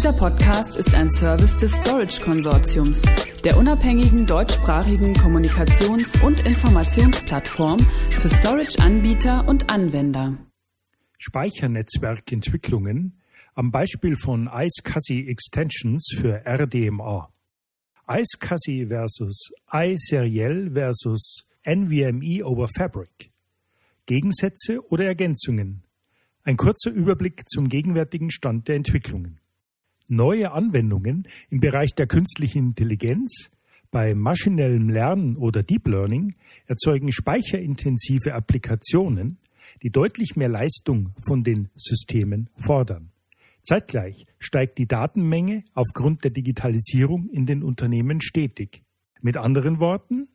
Dieser Podcast ist ein Service des Storage Konsortiums, der unabhängigen deutschsprachigen Kommunikations- und Informationsplattform für Storage-Anbieter und Anwender. Speichernetzwerkentwicklungen am Beispiel von iSCSI Extensions für RDMA. iSCSI versus iSerial versus NVMe over Fabric. Gegensätze oder Ergänzungen. Ein kurzer Überblick zum gegenwärtigen Stand der Entwicklungen. Neue Anwendungen im Bereich der künstlichen Intelligenz, bei maschinellem Lernen oder Deep Learning erzeugen speicherintensive Applikationen, die deutlich mehr Leistung von den Systemen fordern. Zeitgleich steigt die Datenmenge aufgrund der Digitalisierung in den Unternehmen stetig. Mit anderen Worten,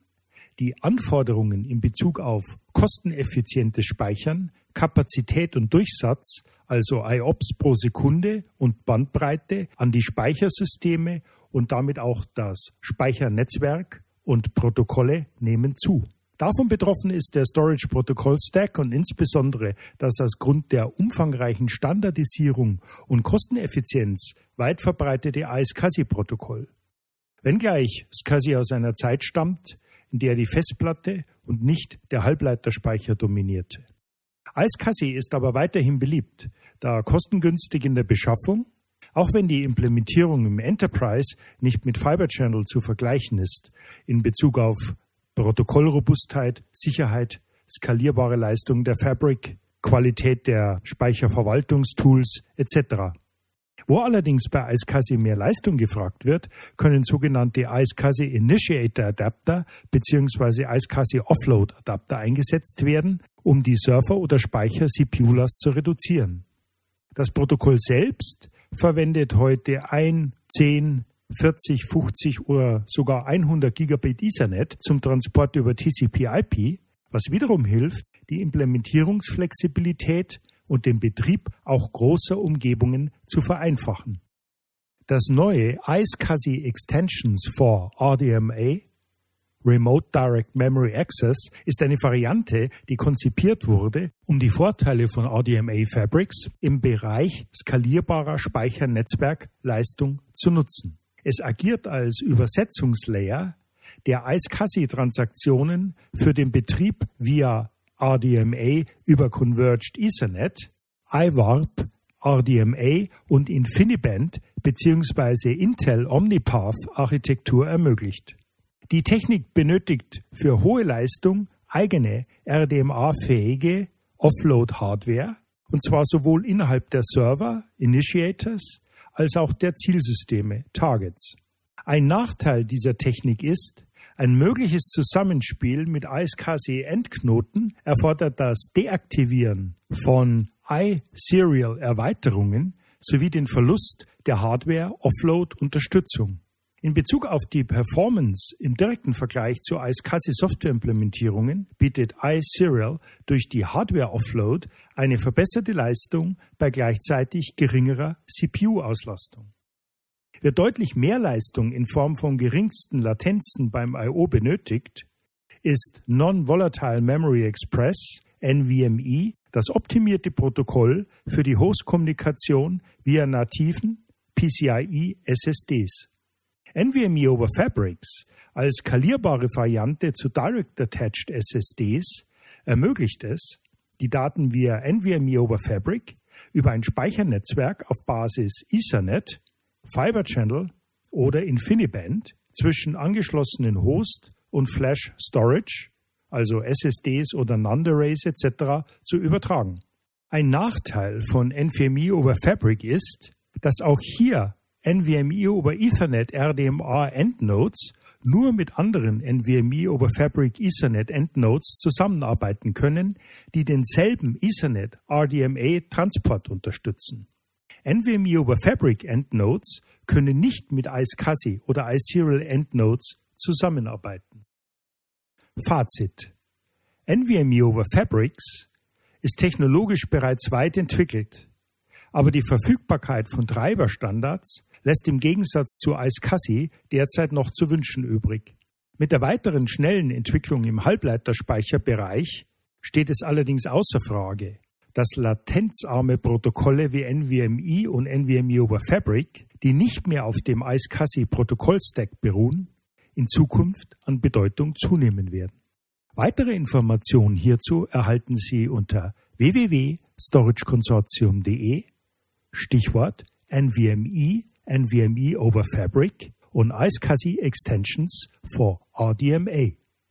die Anforderungen in Bezug auf kosteneffizientes Speichern, Kapazität und Durchsatz, also IOPS pro Sekunde und Bandbreite an die Speichersysteme und damit auch das Speichernetzwerk und Protokolle nehmen zu. Davon betroffen ist der Storage Protocol Stack und insbesondere das aus Grund der umfangreichen Standardisierung und Kosteneffizienz weit verbreitete iSCSI-Protokoll. Wenngleich SCSI aus einer Zeit stammt, in der die Festplatte und nicht der Halbleiterspeicher dominierte. iSCSI ist aber weiterhin beliebt, da kostengünstig in der Beschaffung, auch wenn die Implementierung im Enterprise nicht mit Fiber Channel zu vergleichen ist, in Bezug auf Protokollrobustheit, Sicherheit, skalierbare Leistung der Fabric, Qualität der Speicherverwaltungstools etc. Wo allerdings bei iSCSI mehr Leistung gefragt wird, können sogenannte iSCSI Initiator Adapter bzw. iSCSI Offload Adapter eingesetzt werden, um die Server- oder Speicher-CPU-Last zu reduzieren. Das Protokoll selbst verwendet heute ein, 10, 40, 50 oder sogar 100 Gigabit Ethernet zum Transport über TCP/IP, was wiederum hilft, die Implementierungsflexibilität und den Betrieb auch großer Umgebungen zu vereinfachen. Das neue iSCSI Extensions for RDMA Remote Direct Memory Access ist eine Variante, die konzipiert wurde, um die Vorteile von RDMA Fabrics im Bereich skalierbarer Speichernetzwerkleistung zu nutzen. Es agiert als Übersetzungslayer der iSCSI-Transaktionen für den Betrieb via RDMA über Converged Ethernet, iWarp, RDMA und InfiniBand bzw. Intel Omnipath Architektur ermöglicht. Die Technik benötigt für hohe Leistung eigene RDMA-fähige Offload-Hardware, und zwar sowohl innerhalb der Server, Initiators, als auch der Zielsysteme, Targets. Ein Nachteil dieser Technik ist, ein mögliches Zusammenspiel mit iSCSI-Endknoten erfordert das Deaktivieren von iSerial-Erweiterungen sowie den Verlust der Hardware-Offload-Unterstützung. In Bezug auf die Performance im direkten Vergleich zu iSCSI-Softwareimplementierungen bietet iSerial durch die Hardware-Offload eine verbesserte Leistung bei gleichzeitig geringerer CPU-Auslastung. Wird deutlich mehr Leistung in Form von geringsten Latenzen beim I.O. benötigt, ist Non-Volatile Memory Express NVMe das optimierte Protokoll für die Hostkommunikation via nativen PCIe SSDs. NVMe over Fabrics als skalierbare Variante zu Direct Attached SSDs ermöglicht es, die Daten via NVMe over Fabric über ein Speichernetzwerk auf Basis Ethernet Fiber Channel oder InfiniBand zwischen angeschlossenen Host und Flash Storage, also SSDs oder NAND Arrays etc., zu übertragen. Ein Nachteil von NVMe over Fabric ist, dass auch hier NVMe over Ethernet RDMA Endnodes nur mit anderen NVMe over Fabric Ethernet Endnodes zusammenarbeiten können, die denselben Ethernet RDMA Transport unterstützen. NVMe over Fabric Endnodes können nicht mit iSCSI oder iSerial Endnodes zusammenarbeiten. Fazit. NVMe over Fabrics ist technologisch bereits weit entwickelt, aber die Verfügbarkeit von Treiberstandards lässt im Gegensatz zu iSCSI derzeit noch zu wünschen übrig. Mit der weiteren schnellen Entwicklung im Halbleiterspeicherbereich steht es allerdings außer Frage, dass latenzarme Protokolle wie NVMe und NVMe over Fabric, die nicht mehr auf dem iSCSI Protokollstack beruhen, in Zukunft an Bedeutung zunehmen werden. Weitere Informationen hierzu erhalten Sie unter www.storageconsortium.de Stichwort NVMe, NVMe over Fabric und iSCSI Extensions for RDMA.